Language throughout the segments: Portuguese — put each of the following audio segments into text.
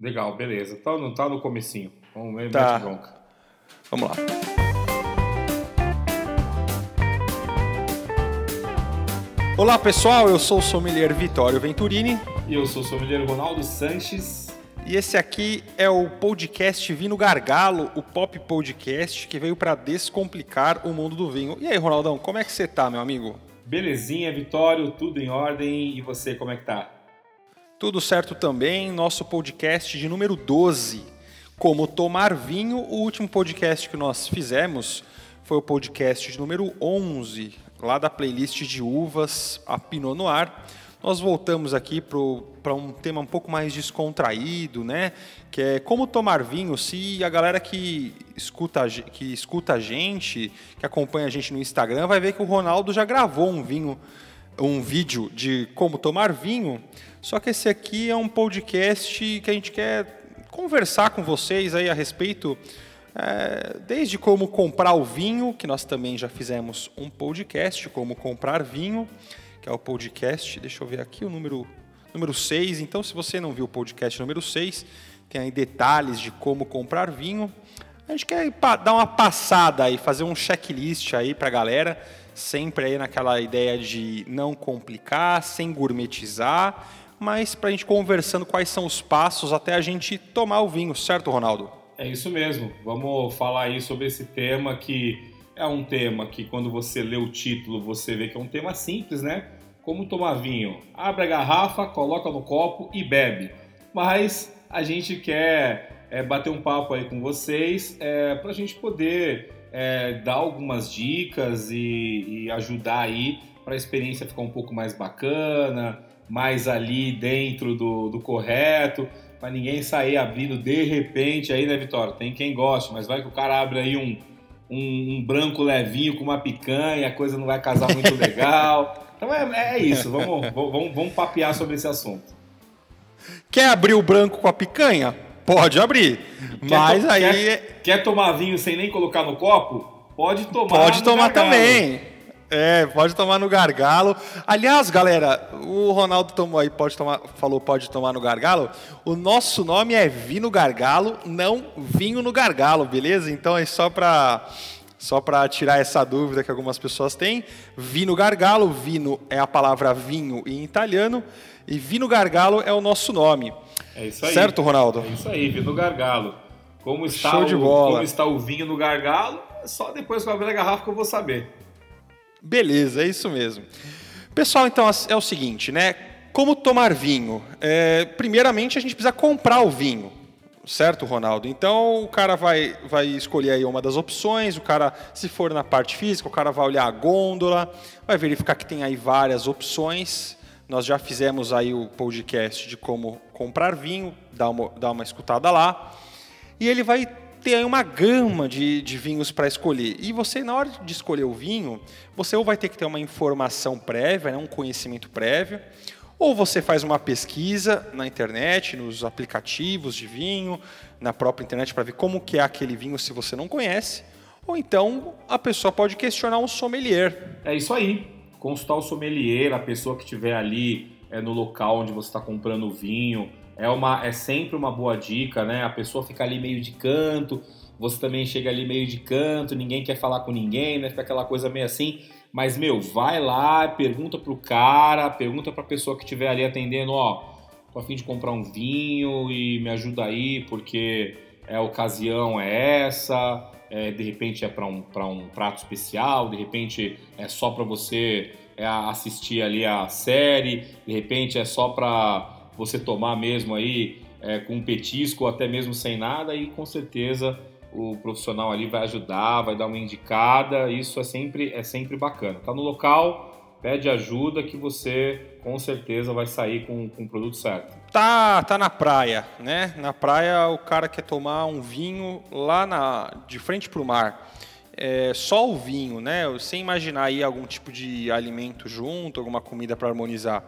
Legal, beleza. Tá, não tá no comecinho. Vamos ver, Tá. bronca. Vamos lá. Olá pessoal, eu sou o sommelier Vitório Venturini E eu sou o sommelier Ronaldo Sanches. e esse aqui é o podcast Vino Gargalo, o pop podcast que veio para descomplicar o mundo do vinho. E aí, Ronaldão, como é que você tá, meu amigo? Belezinha, Vitório, tudo em ordem. E você, como é que tá? Tudo certo também, nosso podcast de número 12, Como Tomar Vinho. O último podcast que nós fizemos foi o podcast de número 11, lá da playlist de uvas, a Pinot Noir. Nós voltamos aqui para um tema um pouco mais descontraído, né? Que é como tomar vinho. Se a galera que escuta, que escuta a gente, que acompanha a gente no Instagram, vai ver que o Ronaldo já gravou um vinho um vídeo de como tomar vinho, só que esse aqui é um podcast que a gente quer conversar com vocês aí a respeito, é, desde como comprar o vinho, que nós também já fizemos um podcast, como comprar vinho, que é o podcast, deixa eu ver aqui o número, número 6, então se você não viu o podcast número 6, tem aí detalhes de como comprar vinho, a gente quer dar uma passada aí, fazer um checklist aí pra galera, sempre aí naquela ideia de não complicar, sem gourmetizar, mas pra gente conversando quais são os passos até a gente tomar o vinho, certo, Ronaldo? É isso mesmo. Vamos falar aí sobre esse tema que é um tema que quando você lê o título você vê que é um tema simples, né? Como tomar vinho. Abre a garrafa, coloca no copo e bebe. Mas a gente quer é, bater um papo aí com vocês é, para a gente poder é, dar algumas dicas e, e ajudar aí para a experiência ficar um pouco mais bacana, mais ali dentro do, do correto para ninguém sair abrindo de repente aí, né, Vitória? Tem quem goste, mas vai que o cara abre aí um, um, um branco levinho com uma picanha, a coisa não vai casar muito legal. Então é, é isso, vamos, vamos, vamos papear sobre esse assunto. Quer abrir o branco com a picanha? Pode abrir, mas to- aí Quer, quer tomar vinho sem nem colocar no copo? Pode tomar. Pode tomar também. É, pode tomar no gargalo. Aliás, galera, o Ronaldo tomou aí, pode tomar, falou pode tomar no gargalo. O nosso nome é Vino Gargalo, não Vinho no Gargalo, beleza? Então é só pra só para tirar essa dúvida que algumas pessoas têm. Vino Gargalo, vino é a palavra vinho em italiano e Vino Gargalo é o nosso nome. É isso aí. Certo, Ronaldo? É isso aí, vinho no gargalo. Como está, Show o, de bola. como está o vinho no gargalo, só depois que eu abrir a garrafa que eu vou saber. Beleza, é isso mesmo. Pessoal, então é o seguinte, né? Como tomar vinho? É, primeiramente, a gente precisa comprar o vinho, certo, Ronaldo? Então, o cara vai, vai escolher aí uma das opções. O cara, se for na parte física, o cara vai olhar a gôndola, vai verificar que tem aí várias opções. Nós já fizemos aí o podcast de como comprar vinho, dá uma, dá uma escutada lá. E ele vai ter aí uma gama de, de vinhos para escolher. E você, na hora de escolher o vinho, você ou vai ter que ter uma informação prévia, né, um conhecimento prévio, ou você faz uma pesquisa na internet, nos aplicativos de vinho, na própria internet para ver como que é aquele vinho se você não conhece, ou então a pessoa pode questionar um sommelier. É isso aí. Consultar o sommelier, a pessoa que estiver ali é, no local onde você está comprando o vinho. É, uma, é sempre uma boa dica, né? A pessoa fica ali meio de canto, você também chega ali meio de canto, ninguém quer falar com ninguém, né? Fica aquela coisa meio assim. Mas, meu, vai lá, pergunta pro cara, pergunta pra pessoa que estiver ali atendendo, ó, tô a fim de comprar um vinho e me ajuda aí, porque é, a ocasião é essa, é, de repente é para um, pra um prato especial, de repente é só para você é, assistir ali a série, de repente é só para você tomar mesmo aí é, com um petisco ou até mesmo sem nada e com certeza o profissional ali vai ajudar, vai dar uma indicada, isso é sempre, é sempre bacana. Tá no local, pede ajuda que você com certeza vai sair com, com o produto certo. Tá, tá na praia, né? Na praia o cara quer tomar um vinho lá na, de frente para o mar. É, só o vinho, né? Sem imaginar aí algum tipo de alimento junto, alguma comida para harmonizar.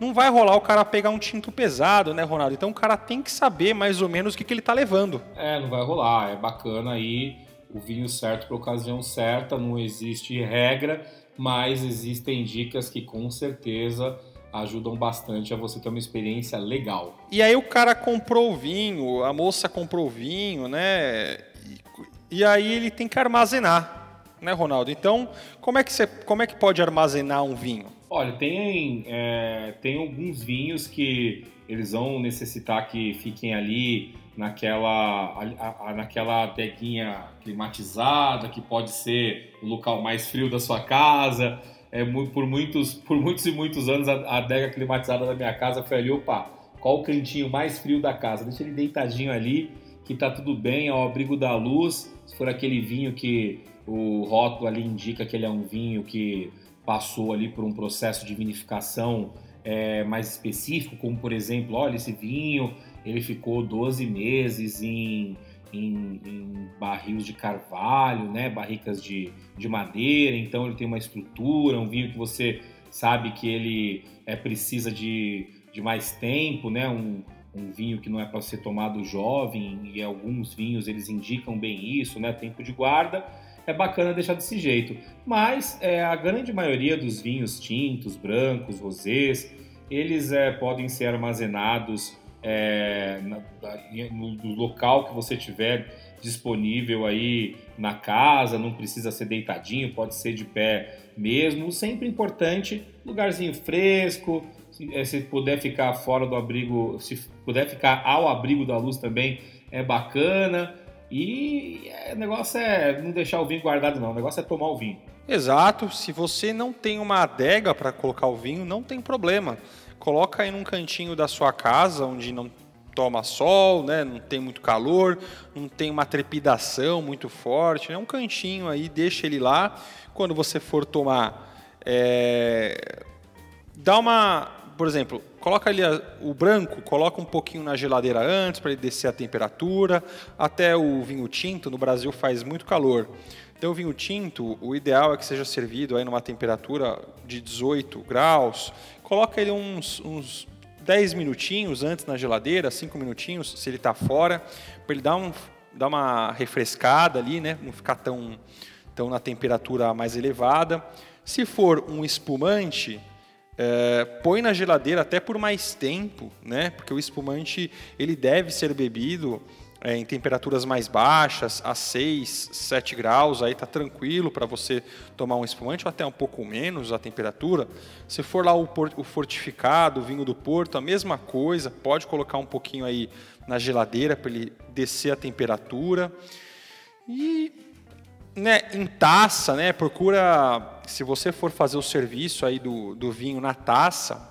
Não vai rolar o cara pegar um tinto pesado, né, Ronaldo? Então o cara tem que saber mais ou menos o que, que ele tá levando. É, não vai rolar. É bacana aí o vinho certo para ocasião certa. Não existe regra, mas existem dicas que com certeza ajudam bastante a você ter uma experiência legal. E aí o cara comprou o vinho, a moça comprou o vinho, né? E, e aí ele tem que armazenar, né, Ronaldo? Então, como é que, você, como é que pode armazenar um vinho? Olha, tem, é, tem alguns vinhos que eles vão necessitar que fiquem ali naquela, a, a, naquela adeguinha climatizada, que pode ser o local mais frio da sua casa. É, por, muitos, por muitos e muitos anos, a, a adega climatizada da minha casa foi ali, opa, qual o cantinho mais frio da casa? Deixa ele deitadinho ali, que tá tudo bem, ao abrigo da luz. Se for aquele vinho que o rótulo ali indica que ele é um vinho que passou ali por um processo de vinificação é, mais específico, como por exemplo, olha, esse vinho ele ficou 12 meses em, em, em barris de carvalho, né, barricas de, de madeira, então ele tem uma estrutura, um vinho que você sabe que ele é, precisa de, de mais tempo, né, um, um vinho que não é para ser tomado jovem, e alguns vinhos eles indicam bem isso, né, tempo de guarda, é bacana deixar desse jeito. Mas é, a grande maioria dos vinhos tintos, brancos, rosés, eles é, podem ser armazenados é, na, no, no, local que você tiver disponível aí na casa, não precisa ser deitadinho, pode ser de pé mesmo. Sempre importante, lugarzinho fresco, se, é, se puder ficar fora do abrigo, se puder ficar ao abrigo da luz também é bacana. E é, o negócio é não deixar o vinho guardado, não. O negócio é tomar o vinho. Exato. Se você não tem uma adega para colocar o vinho, não tem problema coloca aí num cantinho da sua casa, onde não toma sol, né? não tem muito calor, não tem uma trepidação muito forte, é né? um cantinho aí, deixa ele lá. Quando você for tomar, é... dá uma, por exemplo, coloca ali o branco, coloca um pouquinho na geladeira antes para ele descer a temperatura. Até o vinho tinto no Brasil faz muito calor. Então, o vinho tinto, o ideal é que seja servido aí numa temperatura de 18 graus. Coloca ele uns, uns 10 minutinhos antes na geladeira, 5 minutinhos, se ele está fora, para ele dar, um, dar uma refrescada ali, né? não ficar tão, tão na temperatura mais elevada. Se for um espumante, é, põe na geladeira até por mais tempo, né? porque o espumante ele deve ser bebido é, em temperaturas mais baixas, a 6, 7 graus, aí está tranquilo para você tomar um espumante, ou até um pouco menos a temperatura. Se for lá o, o fortificado, o vinho do Porto, a mesma coisa, pode colocar um pouquinho aí na geladeira para ele descer a temperatura. E né, em taça, né, procura, se você for fazer o serviço aí do, do vinho na taça,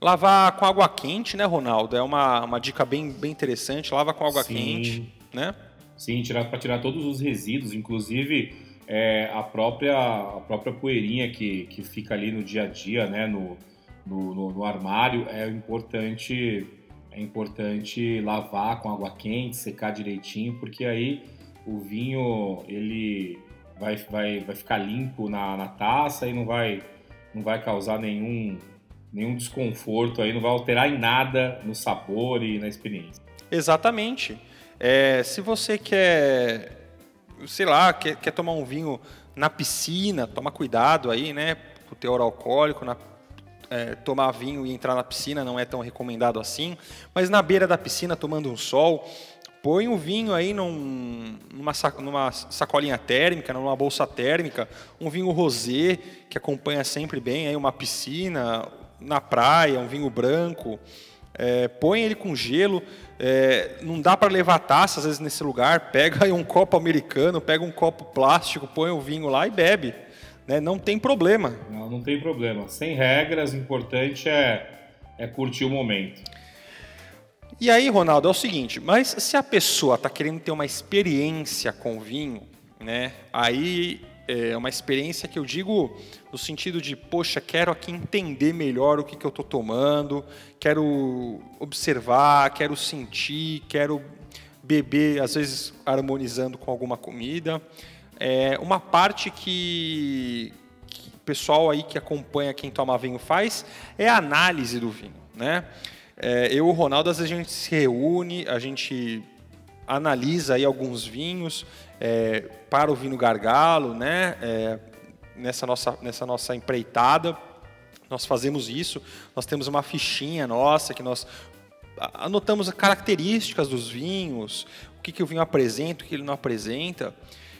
Lavar com água quente, né, Ronaldo? É uma, uma dica bem, bem interessante. Lava com água Sim. quente, né? Sim, tirar para tirar todos os resíduos, inclusive é, a própria a própria poeirinha que, que fica ali no dia a dia, né, no, no, no, no armário, é importante é importante lavar com água quente, secar direitinho, porque aí o vinho ele vai, vai, vai ficar limpo na, na taça e não vai não vai causar nenhum nenhum desconforto aí, não vai alterar em nada no sabor e na experiência. Exatamente. É, se você quer, sei lá, quer, quer tomar um vinho na piscina, toma cuidado aí, né? O teor alcoólico, na, é, tomar vinho e entrar na piscina não é tão recomendado assim. Mas na beira da piscina, tomando um sol, põe o vinho aí num, numa, numa sacolinha térmica, numa bolsa térmica, um vinho rosé que acompanha sempre bem aí uma piscina, na praia, um vinho branco, é, põe ele com gelo. É, não dá para levar taça às vezes nesse lugar. Pega um copo americano, pega um copo plástico, põe o vinho lá e bebe. Né? Não tem problema. Não, não tem problema. Sem regras, o importante é, é curtir o momento. E aí, Ronaldo, é o seguinte: mas se a pessoa está querendo ter uma experiência com vinho, né? Aí é uma experiência que eu digo no sentido de, poxa, quero aqui entender melhor o que, que eu estou tomando, quero observar, quero sentir, quero beber, às vezes harmonizando com alguma comida. É uma parte que, que o pessoal aí que acompanha quem toma vinho faz é a análise do vinho, né? É, eu e o Ronaldo, às vezes a gente se reúne, a gente analisa aí alguns vinhos, é, para o vinho gargalo, né? É, nessa, nossa, nessa nossa empreitada. Nós fazemos isso, nós temos uma fichinha nossa que nós anotamos as características dos vinhos, o que, que o vinho apresenta, o que ele não apresenta.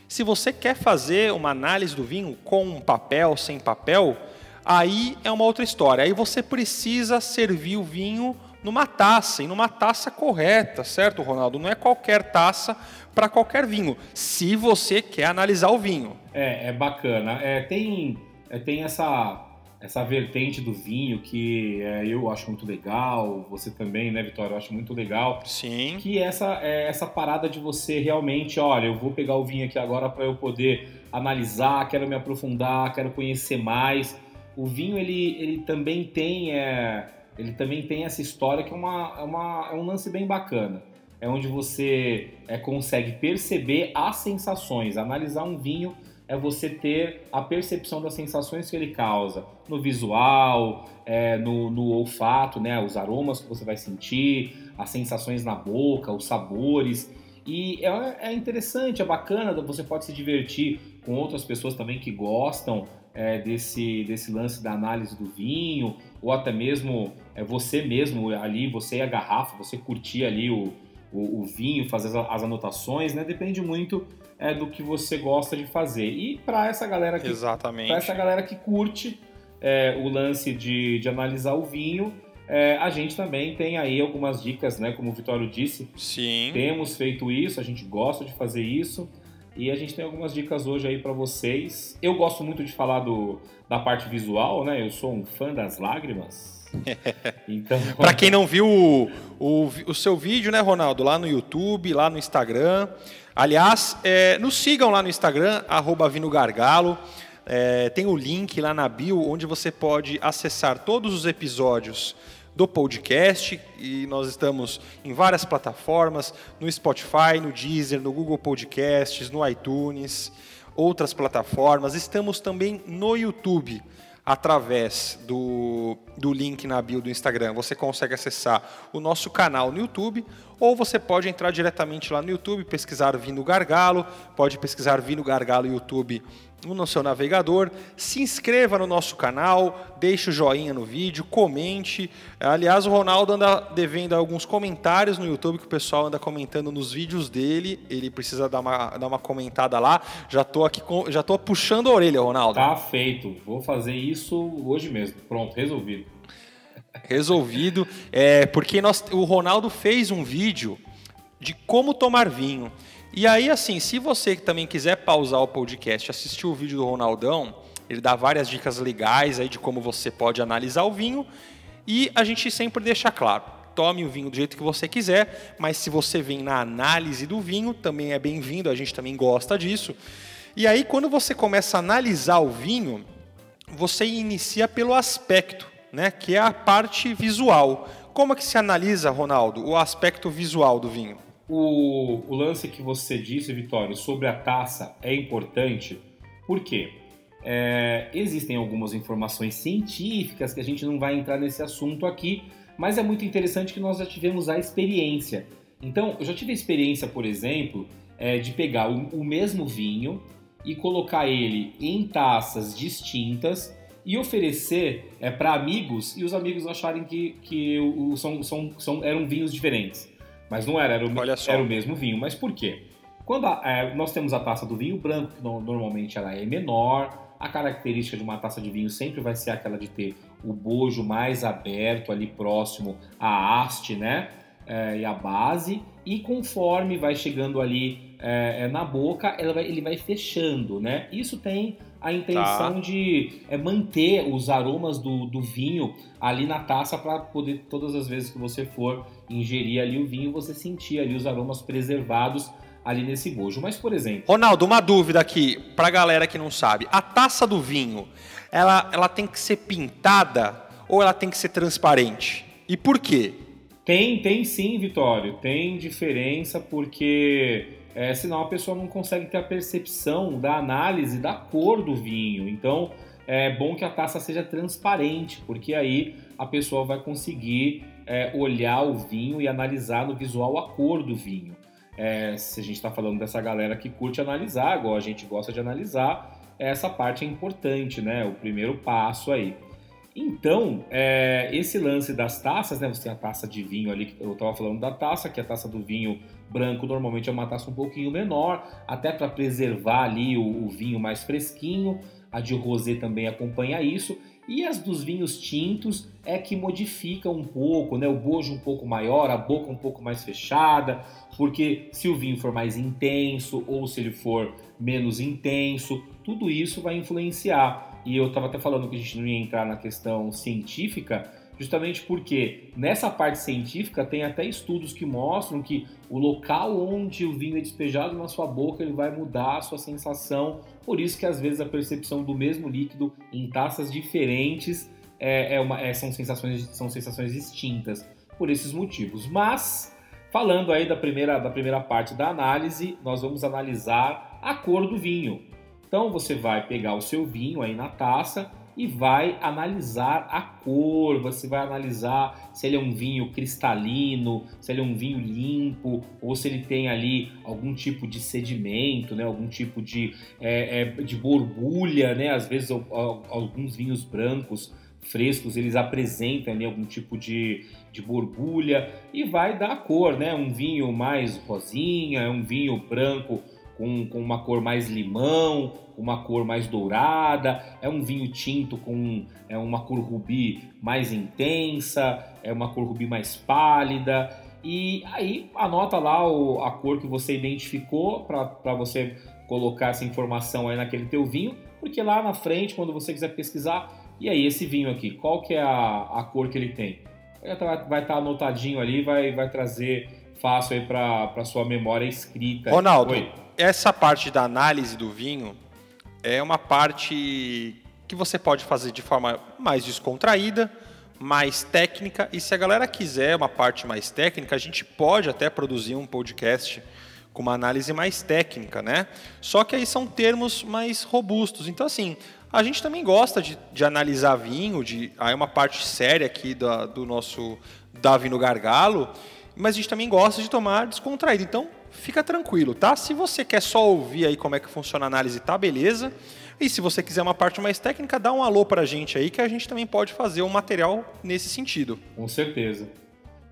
Se você quer fazer uma análise do vinho com papel, sem papel, aí é uma outra história. Aí você precisa servir o vinho numa taça, e numa taça correta, certo, Ronaldo? Não é qualquer taça para qualquer vinho, se você quer analisar o vinho. É, é bacana. É, tem, é, tem essa essa vertente do vinho que é, eu acho muito legal, você também, né, Vitória? Eu acho muito legal. Sim. Que essa é essa parada de você realmente, olha, eu vou pegar o vinho aqui agora para eu poder analisar, quero me aprofundar, quero conhecer mais. O vinho ele, ele também tem é, ele também tem essa história que é, uma, é, uma, é um lance bem bacana. É onde você é, consegue perceber as sensações, analisar um vinho é você ter a percepção das sensações que ele causa no visual, é, no, no, olfato, né, os aromas que você vai sentir, as sensações na boca, os sabores. E é, é interessante, é bacana, você pode se divertir com outras pessoas também que gostam é, desse, desse lance da análise do vinho, ou até mesmo é, você mesmo ali, você e a garrafa, você curtir ali o, o, o vinho, fazer as, as anotações, né? Depende muito é do que você gosta de fazer. E para essa galera que Exatamente. essa galera que curte é, o lance de, de analisar o vinho, é, a gente também tem aí algumas dicas, né? Como o Vitório disse. Sim. Temos feito isso, a gente gosta de fazer isso. E a gente tem algumas dicas hoje aí para vocês. Eu gosto muito de falar do, da parte visual, né? Eu sou um fã das lágrimas. Então, para quem não viu o, o, o, seu vídeo, né, Ronaldo, lá no YouTube, lá no Instagram, Aliás, é, nos sigam lá no Instagram, arroba Vinogargalo. É, tem o link lá na bio onde você pode acessar todos os episódios do podcast e nós estamos em várias plataformas, no Spotify, no Deezer, no Google Podcasts, no iTunes, outras plataformas. Estamos também no YouTube através do, do link na bio do Instagram. Você consegue acessar o nosso canal no YouTube ou você pode entrar diretamente lá no YouTube, pesquisar Vino Gargalo, pode pesquisar Vino Gargalo YouTube no seu navegador, se inscreva no nosso canal, deixe o joinha no vídeo, comente. Aliás, o Ronaldo anda devendo alguns comentários no YouTube que o pessoal anda comentando nos vídeos dele. Ele precisa dar uma, dar uma comentada lá. Já tô aqui já tô puxando a orelha, Ronaldo. Tá feito. Vou fazer isso hoje mesmo. Pronto, resolvido. Resolvido. É, porque nós, o Ronaldo fez um vídeo de como tomar vinho. E aí, assim, se você também quiser pausar o podcast, assistir o vídeo do Ronaldão, ele dá várias dicas legais aí de como você pode analisar o vinho. E a gente sempre deixa claro, tome o vinho do jeito que você quiser, mas se você vem na análise do vinho, também é bem-vindo, a gente também gosta disso. E aí, quando você começa a analisar o vinho, você inicia pelo aspecto né, que é a parte visual. Como é que se analisa, Ronaldo, o aspecto visual do vinho? O, o lance que você disse, Vitório, sobre a taça é importante, por quê? É, existem algumas informações científicas que a gente não vai entrar nesse assunto aqui, mas é muito interessante que nós já tivemos a experiência. Então, eu já tive a experiência, por exemplo, é, de pegar o, o mesmo vinho e colocar ele em taças distintas e oferecer é, para amigos e os amigos acharem que, que o, são, são, são, eram vinhos diferentes. Mas não era, era o, era o mesmo vinho. Mas por quê? Quando a, é, nós temos a taça do vinho branco, que no, normalmente ela é menor, a característica de uma taça de vinho sempre vai ser aquela de ter o bojo mais aberto ali próximo à haste, né? É, e a base, e conforme vai chegando ali é, é na boca, vai, ele vai fechando, né? Isso tem a intenção tá. de é, manter os aromas do, do vinho ali na taça para poder, todas as vezes que você for ingerir ali o vinho, você sentir ali os aromas preservados ali nesse bojo. Mas, por exemplo... Ronaldo, uma dúvida aqui para a galera que não sabe. A taça do vinho, ela, ela tem que ser pintada ou ela tem que ser transparente? E por quê? Tem, tem sim, Vitório. Tem diferença porque é, senão a pessoa não consegue ter a percepção da análise da cor do vinho. Então é bom que a taça seja transparente, porque aí a pessoa vai conseguir é, olhar o vinho e analisar no visual a cor do vinho. É, se a gente está falando dessa galera que curte analisar, igual a gente gosta de analisar, essa parte é importante, né? O primeiro passo aí. Então, é, esse lance das taças, né? Você tem a taça de vinho ali, eu estava falando da taça, que é a taça do vinho branco normalmente é uma taça um pouquinho menor, até para preservar ali o, o, vinho mais fresquinho. A de rosé também acompanha isso. E as dos vinhos tintos é que modifica um pouco, né? O bojo um pouco maior, a boca um pouco mais fechada, porque se o vinho for mais intenso ou se ele for menos intenso, tudo isso vai influenciar e eu estava até falando que a gente não ia entrar na questão científica, justamente porque nessa parte científica tem até estudos que mostram que o local onde o vinho é despejado na sua boca ele vai mudar a sua sensação. Por isso que às vezes a percepção do mesmo líquido em taças diferentes é, é uma, é, são, sensações, são sensações distintas por esses motivos. Mas falando aí da primeira, da primeira parte da análise, nós vamos analisar a cor do vinho. Então você vai pegar o seu vinho aí na taça e vai analisar a cor, você vai analisar se ele é um vinho cristalino, se ele é um vinho limpo, ou se ele tem ali algum tipo de sedimento, né? algum tipo de, é, é, de borbulha, né? às vezes alguns vinhos brancos frescos eles apresentam ali algum tipo de, de borbulha e vai dar a cor, né? Um vinho mais rosinha, um vinho branco com, com uma cor mais limão, uma cor mais dourada, é um vinho tinto com é uma cor rubi mais intensa, é uma cor rubi mais pálida. E aí anota lá o, a cor que você identificou para você colocar essa informação aí naquele teu vinho, porque lá na frente, quando você quiser pesquisar, e aí esse vinho aqui, qual que é a, a cor que ele tem? Vai estar tá anotadinho ali, vai, vai trazer fácil aí para sua memória escrita. Ronaldo, Oi essa parte da análise do vinho é uma parte que você pode fazer de forma mais descontraída, mais técnica. E se a galera quiser uma parte mais técnica, a gente pode até produzir um podcast com uma análise mais técnica, né? Só que aí são termos mais robustos. Então, assim, a gente também gosta de, de analisar vinho, de, aí uma parte séria aqui do, do nosso Davi no Gargalo, mas a gente também gosta de tomar descontraído. Então, fica tranquilo, tá? Se você quer só ouvir aí como é que funciona a análise, tá beleza. E se você quiser uma parte mais técnica, dá um alô pra gente aí que a gente também pode fazer um material nesse sentido. Com certeza.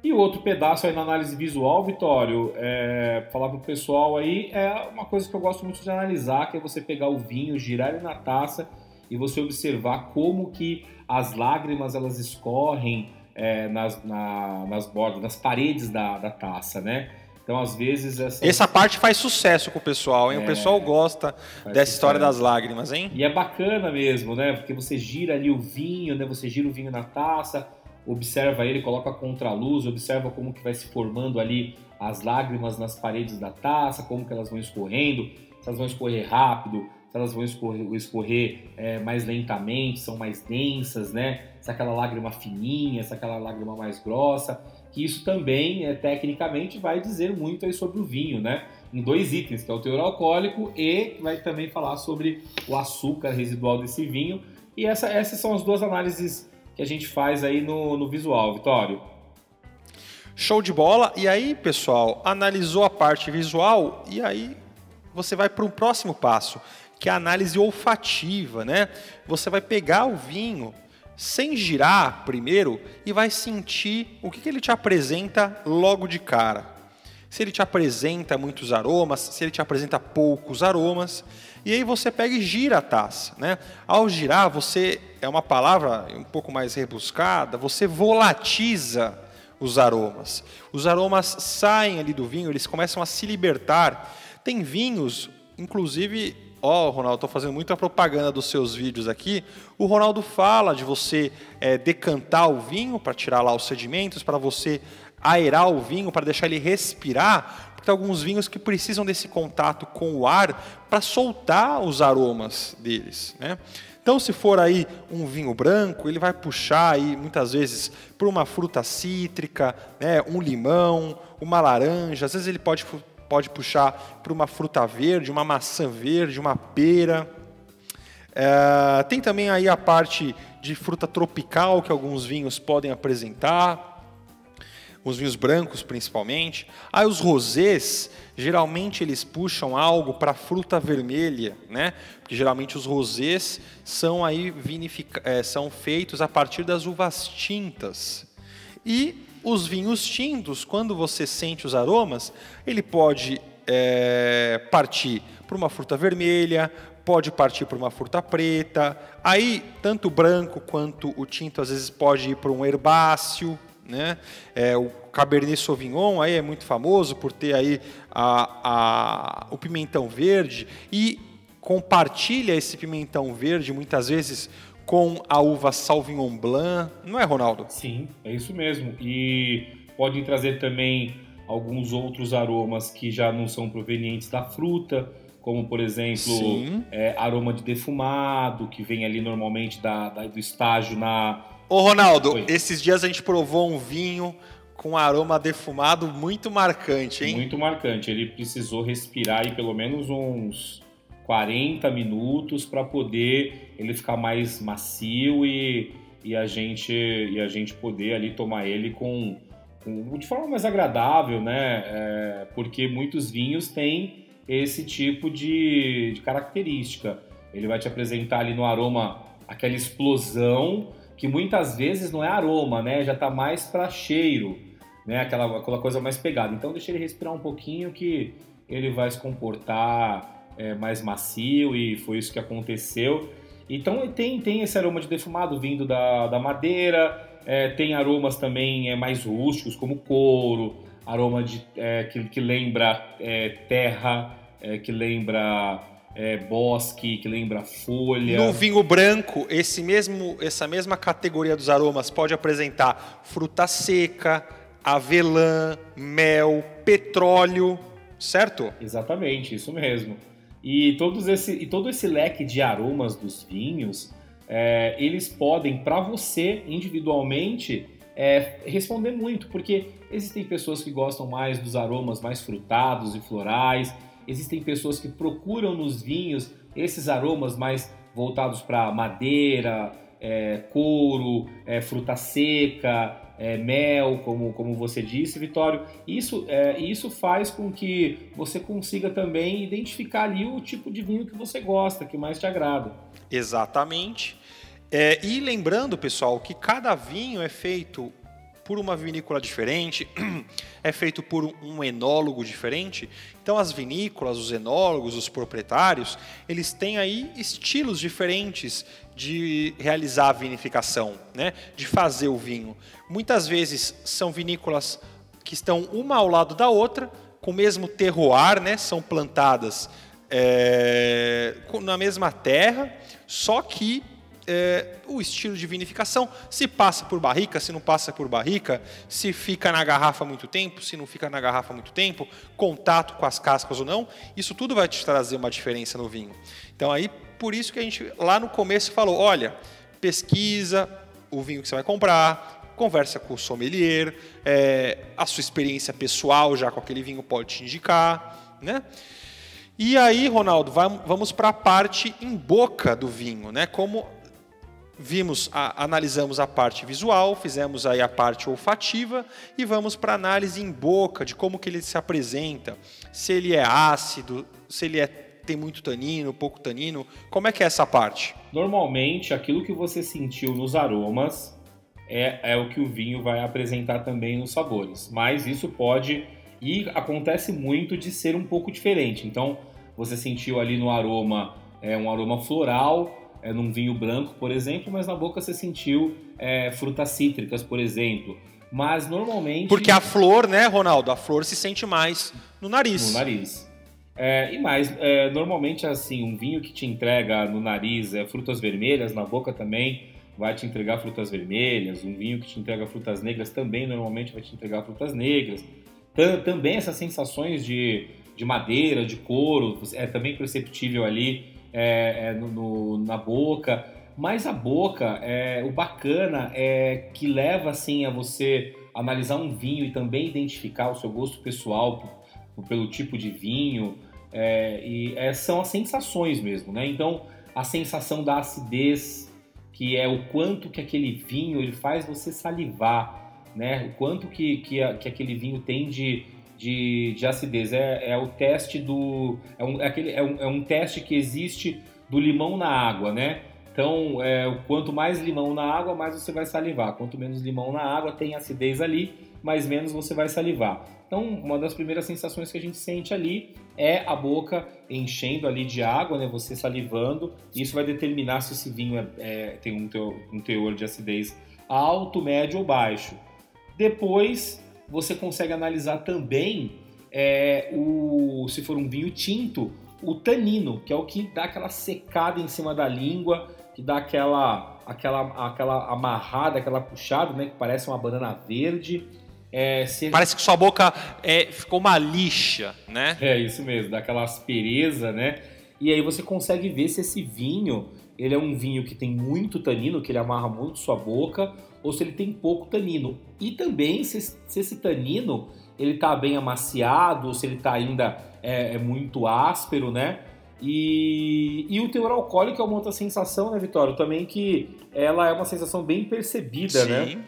E outro pedaço aí na análise visual, Vitório, é, falar pro pessoal aí, é uma coisa que eu gosto muito de analisar, que é você pegar o vinho, girar ele na taça e você observar como que as lágrimas elas escorrem é, nas, na, nas bordas, nas paredes da, da taça, né? Então, às vezes. Essa, Essa parte faz sucesso com o pessoal, hein? É, o pessoal gosta dessa história das lágrimas, hein? E é bacana mesmo, né? Porque você gira ali o vinho, né? Você gira o vinho na taça, observa ele, coloca contra a luz, observa como que vai se formando ali as lágrimas nas paredes da taça, como que elas vão escorrendo, se elas vão escorrer rápido, se elas vão escorrer, escorrer é, mais lentamente, são mais densas, né? Se aquela lágrima fininha, se aquela lágrima mais grossa que isso também, é, tecnicamente, vai dizer muito sobre o vinho, né? Em dois itens, que é o teor alcoólico e vai também falar sobre o açúcar residual desse vinho. E essa, essas são as duas análises que a gente faz aí no, no visual, Vitório. Show de bola. E aí, pessoal, analisou a parte visual e aí você vai para o próximo passo, que é a análise olfativa, né? Você vai pegar o vinho, sem girar primeiro e vai sentir o que, que ele te apresenta logo de cara. Se ele te apresenta muitos aromas, se ele te apresenta poucos aromas, e aí você pega e gira a taça. Né? Ao girar, você, é uma palavra um pouco mais rebuscada, você volatiza os aromas. Os aromas saem ali do vinho, eles começam a se libertar. Tem vinhos, inclusive Ó, oh, Ronaldo, estou fazendo muita propaganda dos seus vídeos aqui. O Ronaldo fala de você é, decantar o vinho para tirar lá os sedimentos, para você aerar o vinho, para deixar ele respirar, porque tem alguns vinhos que precisam desse contato com o ar para soltar os aromas deles, né? Então, se for aí um vinho branco, ele vai puxar aí muitas vezes por uma fruta cítrica, né, um limão, uma laranja. Às vezes ele pode pode puxar para uma fruta verde, uma maçã verde, uma pera. É, tem também aí a parte de fruta tropical que alguns vinhos podem apresentar. os vinhos brancos principalmente. Aí os rosés, geralmente eles puxam algo para fruta vermelha, né? Porque geralmente os rosés são aí vinific... É, são feitos a partir das uvas tintas. E os vinhos tintos, quando você sente os aromas, ele pode é, partir para uma fruta vermelha, pode partir para uma fruta preta. Aí, tanto o branco quanto o tinto, às vezes, pode ir para um herbáceo. Né? É, o Cabernet Sauvignon aí é muito famoso por ter aí a, a, o pimentão verde e compartilha esse pimentão verde muitas vezes com a uva Sauvignon Blanc, não é, Ronaldo? Sim, é isso mesmo. E pode trazer também alguns outros aromas que já não são provenientes da fruta, como por exemplo é, aroma de defumado, que vem ali normalmente da, da, do estágio na. Ô Ronaldo, Oi. esses dias a gente provou um vinho com aroma defumado muito marcante, hein? Muito marcante. Ele precisou respirar aí pelo menos uns 40 minutos para poder ele ficar mais macio e, e, a gente, e a gente poder ali tomar ele com, com de forma mais agradável, né? É, porque muitos vinhos têm esse tipo de, de característica. Ele vai te apresentar ali no aroma aquela explosão que muitas vezes não é aroma, né? Já está mais para cheiro, né? Aquela, aquela coisa mais pegada. Então deixa ele respirar um pouquinho que ele vai se comportar é, mais macio e foi isso que aconteceu. Então tem, tem esse aroma de defumado vindo da, da madeira, é, tem aromas também é, mais rústicos, como couro, aroma de, é, que, que, lembra é, terra, é, que lembra é, bosque, que lembra folha. No vinho branco, esse mesmo, essa mesma categoria dos aromas pode apresentar fruta seca, avelã, mel, petróleo, certo? Exatamente, isso mesmo. E, todos esse, e todo esse leque de aromas dos vinhos, é, eles podem, para você individualmente, é, responder muito, porque existem pessoas que gostam mais dos aromas mais frutados e florais, existem pessoas que procuram nos vinhos esses aromas mais voltados para madeira, é, couro, é, fruta seca, é, mel, como, como você disse, Vitório. Isso, é, isso faz com que você consiga também identificar ali o tipo de vinho que você gosta, que mais te agrada. Exatamente. É, e lembrando, pessoal, que cada vinho é feito por uma vinícola diferente, é feito por um enólogo diferente. Então as vinícolas, os enólogos, os proprietários, eles têm aí estilos diferentes de realizar a vinificação, né? de fazer o vinho. Muitas vezes são vinícolas que estão uma ao lado da outra, com o mesmo terroir, né? são plantadas é, na mesma terra, só que é, o estilo de vinificação, se passa por barrica, se não passa por barrica, se fica na garrafa muito tempo, se não fica na garrafa muito tempo, contato com as cascas ou não, isso tudo vai te trazer uma diferença no vinho. Então aí, por isso que a gente lá no começo falou, olha, pesquisa o vinho que você vai comprar, conversa com o sommelier, é, a sua experiência pessoal já com aquele vinho pode te indicar, né? E aí, Ronaldo, vamos para a parte em boca do vinho, né? Como vimos, a, analisamos a parte visual, fizemos aí a parte olfativa e vamos para análise em boca de como que ele se apresenta, se ele é ácido, se ele é, tem muito tanino, pouco tanino, como é que é essa parte? Normalmente, aquilo que você sentiu nos aromas é, é o que o vinho vai apresentar também nos sabores, mas isso pode e acontece muito de ser um pouco diferente. Então, você sentiu ali no aroma é um aroma floral, é, num vinho branco, por exemplo, mas na boca você sentiu é, frutas cítricas, por exemplo. Mas normalmente. Porque a flor, né, Ronaldo? A flor se sente mais no nariz. No nariz. É, e mais, é, normalmente assim, um vinho que te entrega no nariz é, frutas vermelhas, na boca também vai te entregar frutas vermelhas. Um vinho que te entrega frutas negras também normalmente vai te entregar frutas negras. Também essas sensações de, de madeira, de couro, é também perceptível ali é, é, no, no, na boca. Mas a boca, é, o bacana é que leva assim a você analisar um vinho e também identificar o seu gosto pessoal pelo tipo de vinho. É, e é, são as sensações mesmo, né? Então, a sensação da acidez, que é o quanto que aquele vinho ele faz você salivar. né? O quanto que, que, a, que aquele vinho tem de, de, de acidez. É, é o teste do. É um, é aquele, é, um, é um teste que existe do limão na água, né? Então, é, quanto mais limão na água, mais você vai salivar. Quanto menos limão na água, tem acidez ali, mais menos você vai salivar. Então, uma das primeiras sensações que a gente sente ali é a boca enchendo ali de água, né? Você salivando. Isso vai determinar se esse vinho é, é, tem um teor, um teor de acidez alto, médio ou baixo. Depois, você consegue analisar também é, o, se for um vinho tinto, o tanino, que é o que dá aquela secada em cima da língua, que dá aquela, aquela, aquela amarrada, aquela puxada, né? Que parece uma banana verde. É, se... Parece que sua boca é, ficou uma lixa, né? É, isso mesmo, dá aquela aspereza, né? E aí você consegue ver se esse vinho, ele é um vinho que tem muito tanino, que ele amarra muito sua boca, ou se ele tem pouco tanino. E também se, se esse tanino, ele tá bem amaciado, ou se ele tá ainda é, é muito áspero, né? E, e, o teor alcoólico é uma outra sensação, né, Vitório? Também que ela é uma sensação bem percebida, Sim. né?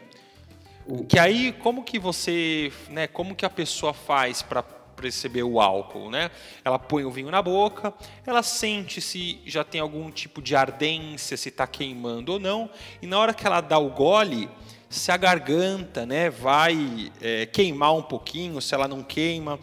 Que aí, como que você, né, como que a pessoa faz para perceber o álcool, né? Ela põe o vinho na boca, ela sente se já tem algum tipo de ardência, se está queimando ou não, e na hora que ela dá o gole, se a garganta, né, vai é, queimar um pouquinho, se ela não queima,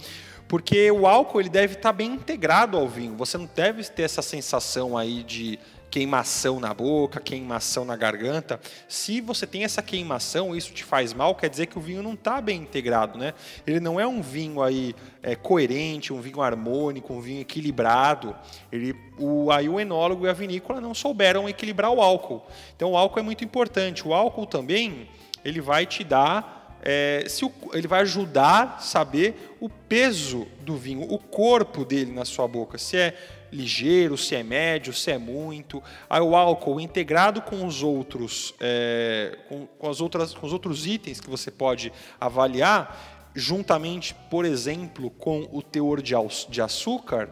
porque o álcool ele deve estar tá bem integrado ao vinho. Você não deve ter essa sensação aí de queimação na boca, queimação na garganta. Se você tem essa queimação, isso te faz mal, quer dizer que o vinho não está bem integrado, né? Ele não é um vinho aí é, coerente, um vinho harmônico, um vinho equilibrado. Ele, o, aí o enólogo e a vinícola não souberam equilibrar o álcool. Então o álcool é muito importante. O álcool também ele vai te dar é, se o, ele vai ajudar a saber o peso do vinho, o corpo dele na sua boca, se é ligeiro, se é médio, se é muito. Aí o álcool integrado com os outros, é, com, com, as outras, com os outros itens que você pode avaliar, juntamente, por exemplo, com o teor de, de açúcar,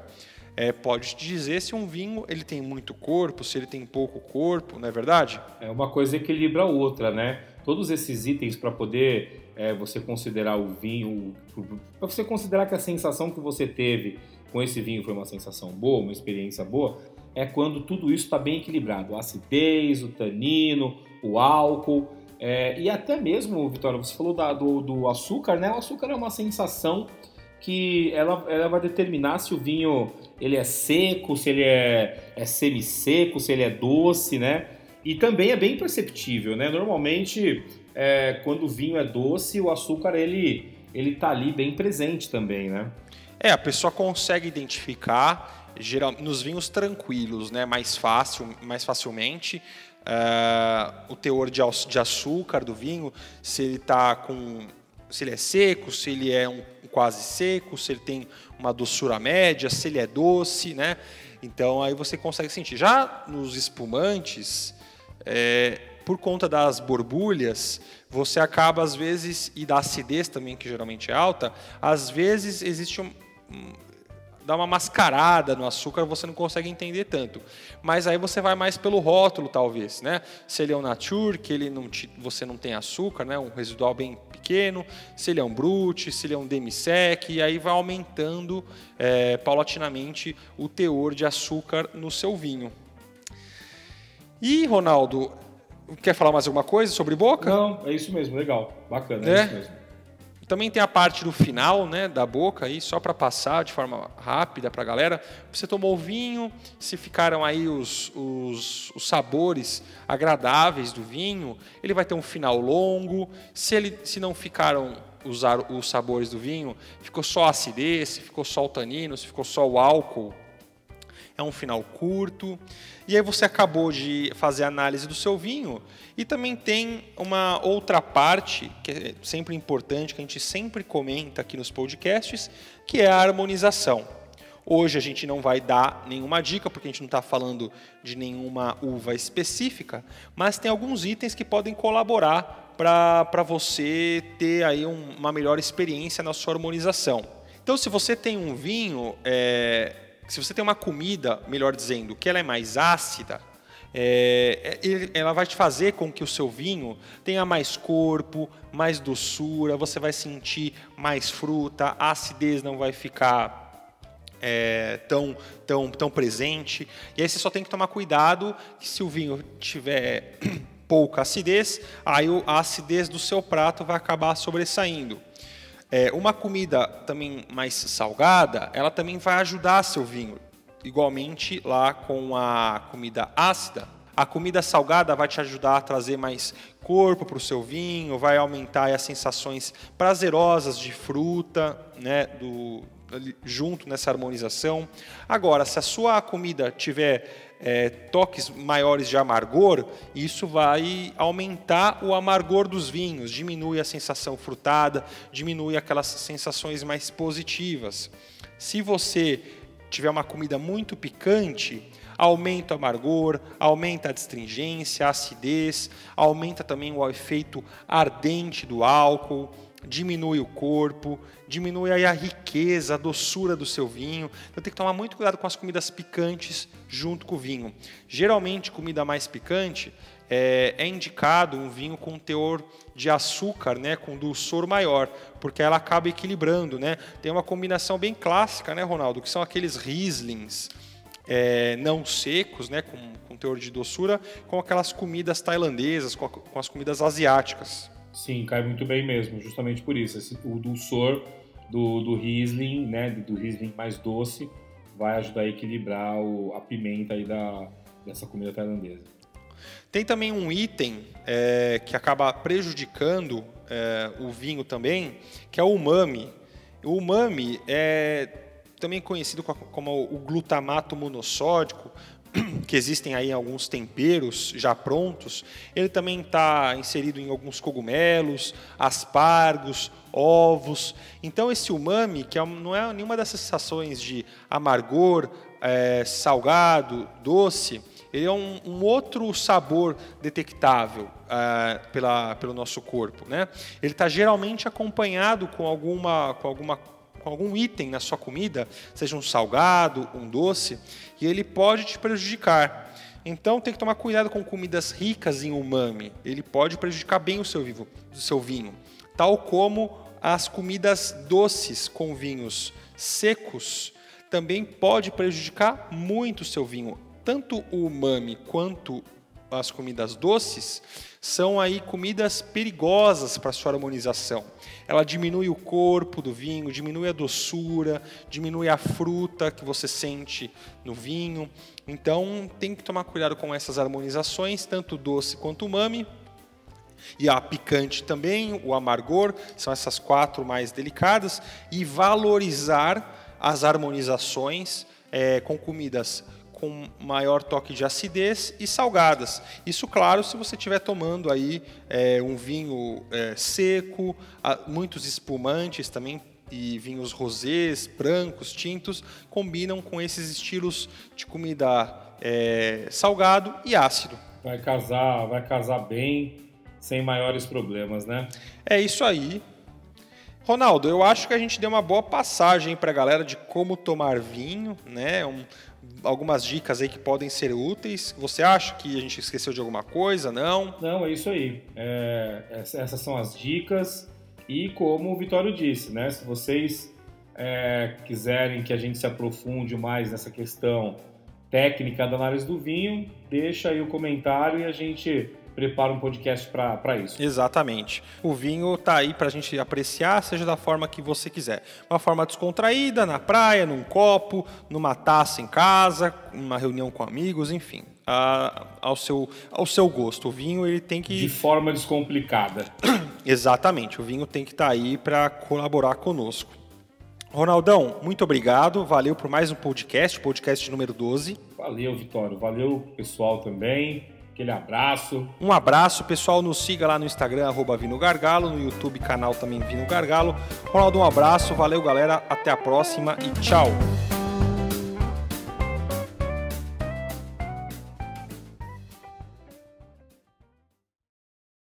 é, pode te dizer se um vinho ele tem muito corpo, se ele tem pouco corpo, não é verdade? É uma coisa equilibra a outra, né? Todos esses itens para poder é, você considerar o vinho, para você considerar que a sensação que você teve com esse vinho foi uma sensação boa, uma experiência boa, é quando tudo isso está bem equilibrado. A acidez, o tanino, o álcool. É, e até mesmo, Vitória, você falou da, do, do, açúcar, né? O açúcar é uma sensação que ela, ela vai determinar se o vinho ele é seco, se ele é, é semi-seco, se ele é doce, né? E também é bem perceptível, né? Normalmente, é, quando o vinho é doce, o açúcar ele, ele tá ali bem presente também, né? É, a pessoa consegue identificar geral, nos vinhos tranquilos, né, mais fácil, mais facilmente, uh, o teor de, de, açúcar do vinho, se ele tá com, se ele é seco, se ele é um quase seco, se ele tem uma doçura média, se ele é doce, né? Então aí você consegue sentir. Já nos espumantes, é, por conta das borbulhas, você acaba às vezes e da acidez também que geralmente é alta, às vezes existe um, dá uma mascarada no açúcar, você não consegue entender tanto. Mas aí você vai mais pelo rótulo, talvez, né? Se ele é um nature, que ele não te, você não tem açúcar, né? Um residual bem pequeno. Se ele é um brut, se ele é um demi-sec, e aí vai aumentando é, paulatinamente o teor de açúcar no seu vinho. E Ronaldo, quer falar mais alguma coisa sobre boca? Não, é isso mesmo, legal, bacana, é, é isso mesmo. Também tem a parte do final, né, da boca aí, só para passar de forma rápida para a galera. Você tomou o vinho, se ficaram aí os, os, os, sabores agradáveis do vinho, ele vai ter um final longo. Se, ele, se não ficaram os, os sabores do vinho, ficou só a acidez, ficou só o tanino, se ficou só o álcool, é um final curto. E aí você acabou de fazer a análise do seu vinho e também tem uma outra parte que é sempre importante, que a gente sempre comenta aqui nos podcasts, que é a harmonização. Hoje a gente não vai dar nenhuma dica, porque a gente não está falando de nenhuma uva específica, mas tem alguns itens que podem colaborar para você ter aí um, uma melhor experiência na sua harmonização. Então, se você tem um vinho é, se você tem uma comida, melhor dizendo, que ela é mais ácida, É, é ela vai te fazer com que o seu vinho tenha mais corpo, mais doçura, você vai sentir mais fruta, a acidez não vai ficar é, tão, tão, tão presente. E aí você só tem que tomar cuidado que se o vinho tiver pouca acidez, aí a acidez do seu prato vai acabar sobressaindo. É, uma comida também mais salgada, ela também vai ajudar seu vinho. Igualmente lá com a comida ácida, a comida salgada vai te ajudar a trazer mais corpo para o seu vinho, vai aumentar as sensações prazerosas de fruta, né, do, junto nessa harmonização. Agora, se a sua comida tiver é, toques maiores de amargor, isso vai aumentar o amargor dos vinhos, diminui a sensação frutada, diminui aquelas sensações mais positivas. Se você tiver uma comida muito picante, aumenta o amargor, aumenta a astringência, a acidez, aumenta também o efeito ardente do álcool diminui o corpo, diminui a riqueza, a doçura do seu vinho. Então tem que tomar muito cuidado com as comidas picantes junto com o vinho. Geralmente, comida mais picante é, é indicado um vinho com teor de açúcar, né, com dulçor maior, porque ela acaba equilibrando, né? Tem uma combinação bem clássica, né, Ronaldo, que são aqueles Rieslings é, não secos, né, com, com teor de doçura, com aquelas comidas tailandesas, com, a, com as comidas asiáticas. Sim, cai muito bem mesmo, justamente por isso. Esse, o dulçor do, do Riesling, né, do Riesling mais doce, vai ajudar a equilibrar o, a pimenta aí da, dessa comida tailandesa. Tem também um item é, que acaba prejudicando é, o vinho também, que é o umami. O umami é também conhecido como o glutamato monossódico, que existem aí alguns temperos já prontos, ele também está inserido em alguns cogumelos, aspargos, ovos. Então esse umami, que é não é nenhuma dessas sensações de amargor, é, salgado, doce, ele é um, um outro sabor detectável é, pela, pelo nosso corpo. Né? Ele está geralmente acompanhado com alguma, com alguma com algum item na sua comida, seja um salgado, um doce, e ele pode te prejudicar. Então tem que tomar cuidado com comidas ricas em umami. Ele pode prejudicar bem o seu, vivo, o seu vinho, tal como as comidas doces com vinhos secos também pode prejudicar muito o seu vinho. Tanto o umami quanto as comidas doces são aí comidas perigosas para sua harmonização. Ela diminui o corpo do vinho, diminui a doçura, diminui a fruta que você sente no vinho. Então tem que tomar cuidado com essas harmonizações, tanto doce quanto umami. E a picante também, o amargor, são essas quatro mais delicadas. E valorizar as harmonizações é, com comidas com maior toque de acidez e salgadas. Isso, claro, se você estiver tomando aí é, um vinho é, seco, muitos espumantes também e vinhos rosés, brancos, tintos, combinam com esses estilos de comida é, salgado e ácido. Vai casar, vai casar bem, sem maiores problemas, né? É isso aí. Ronaldo, eu acho que a gente deu uma boa passagem para a galera de como tomar vinho, né? Um, algumas dicas aí que podem ser úteis. Você acha que a gente esqueceu de alguma coisa? Não? Não, é isso aí. É, essas são as dicas. E como o Vitório disse, né? Se vocês é, quiserem que a gente se aprofunde mais nessa questão técnica da análise do vinho, deixa aí o comentário e a gente prepara um podcast para isso. Exatamente. O vinho tá aí para a gente apreciar, seja da forma que você quiser. Uma forma descontraída, na praia, num copo, numa taça em casa, numa reunião com amigos, enfim. A, ao, seu, ao seu gosto. O vinho ele tem que. De forma descomplicada. Exatamente. O vinho tem que estar tá aí para colaborar conosco. Ronaldão, muito obrigado. Valeu por mais um podcast, podcast número 12. Valeu, Vitório. Valeu, pessoal também. Aquele abraço. Um abraço, pessoal. Nos siga lá no Instagram, arroba Vino Gargalo, no YouTube, canal também Vino Gargalo. Ronaldo, um abraço. Valeu, galera. Até a próxima e tchau.